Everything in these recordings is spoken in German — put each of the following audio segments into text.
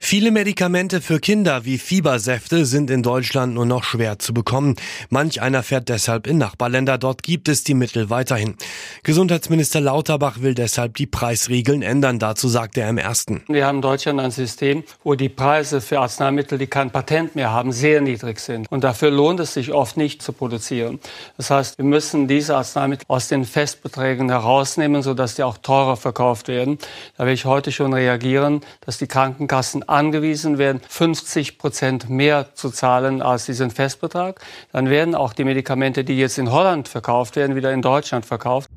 Viele Medikamente für Kinder wie Fiebersäfte sind in Deutschland nur noch schwer zu bekommen. Manch einer fährt deshalb in Nachbarländer. Dort gibt es die Mittel weiterhin. Gesundheitsminister Lauterbach will deshalb die Preisregeln ändern. Dazu sagt er im ersten. Wir haben in Deutschland ein System, wo die Preise für Arzneimittel, die kein Patent mehr haben, sehr niedrig sind. Und dafür lohnt es sich oft nicht zu produzieren. Das heißt, wir müssen diese Arzneimittel aus den Festbeträgen herausnehmen, sodass die auch teurer verkauft werden. Da will ich heute schon reagieren, dass die Krankenkassen angewiesen werden, 50 Prozent mehr zu zahlen als diesen Festbetrag. Dann werden auch die Medikamente, die jetzt in Holland verkauft werden, wieder in Deutschland verkauft.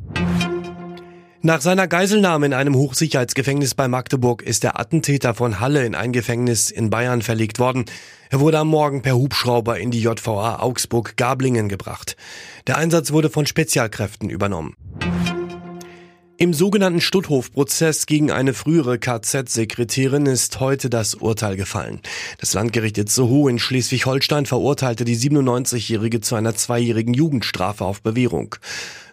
Nach seiner Geiselnahme in einem Hochsicherheitsgefängnis bei Magdeburg ist der Attentäter von Halle in ein Gefängnis in Bayern verlegt worden. Er wurde am Morgen per Hubschrauber in die JVA Augsburg-Gablingen gebracht. Der Einsatz wurde von Spezialkräften übernommen. Im sogenannten Stutthof-Prozess gegen eine frühere KZ-Sekretärin ist heute das Urteil gefallen. Das Landgericht Itzehoe in Schleswig-Holstein verurteilte die 97-Jährige zu einer zweijährigen Jugendstrafe auf Bewährung.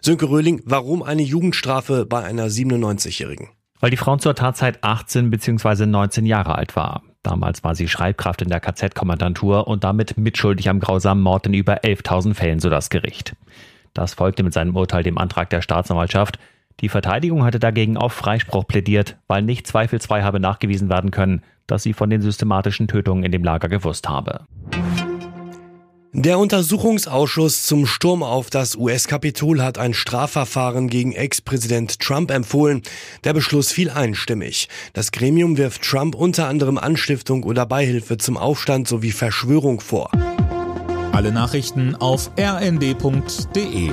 Sönke Röhling, warum eine Jugendstrafe bei einer 97-Jährigen? Weil die Frau zur Tatzeit 18 bzw. 19 Jahre alt war. Damals war sie Schreibkraft in der KZ-Kommandantur und damit mitschuldig am grausamen Mord in über 11.000 Fällen, so das Gericht. Das folgte mit seinem Urteil dem Antrag der Staatsanwaltschaft. Die Verteidigung hatte dagegen auf Freispruch plädiert, weil nicht zweifelsfrei habe nachgewiesen werden können, dass sie von den systematischen Tötungen in dem Lager gewusst habe. Der Untersuchungsausschuss zum Sturm auf das US-Kapitol hat ein Strafverfahren gegen Ex-Präsident Trump empfohlen. Der Beschluss fiel einstimmig. Das Gremium wirft Trump unter anderem Anstiftung oder Beihilfe zum Aufstand sowie Verschwörung vor. Alle Nachrichten auf rnd.de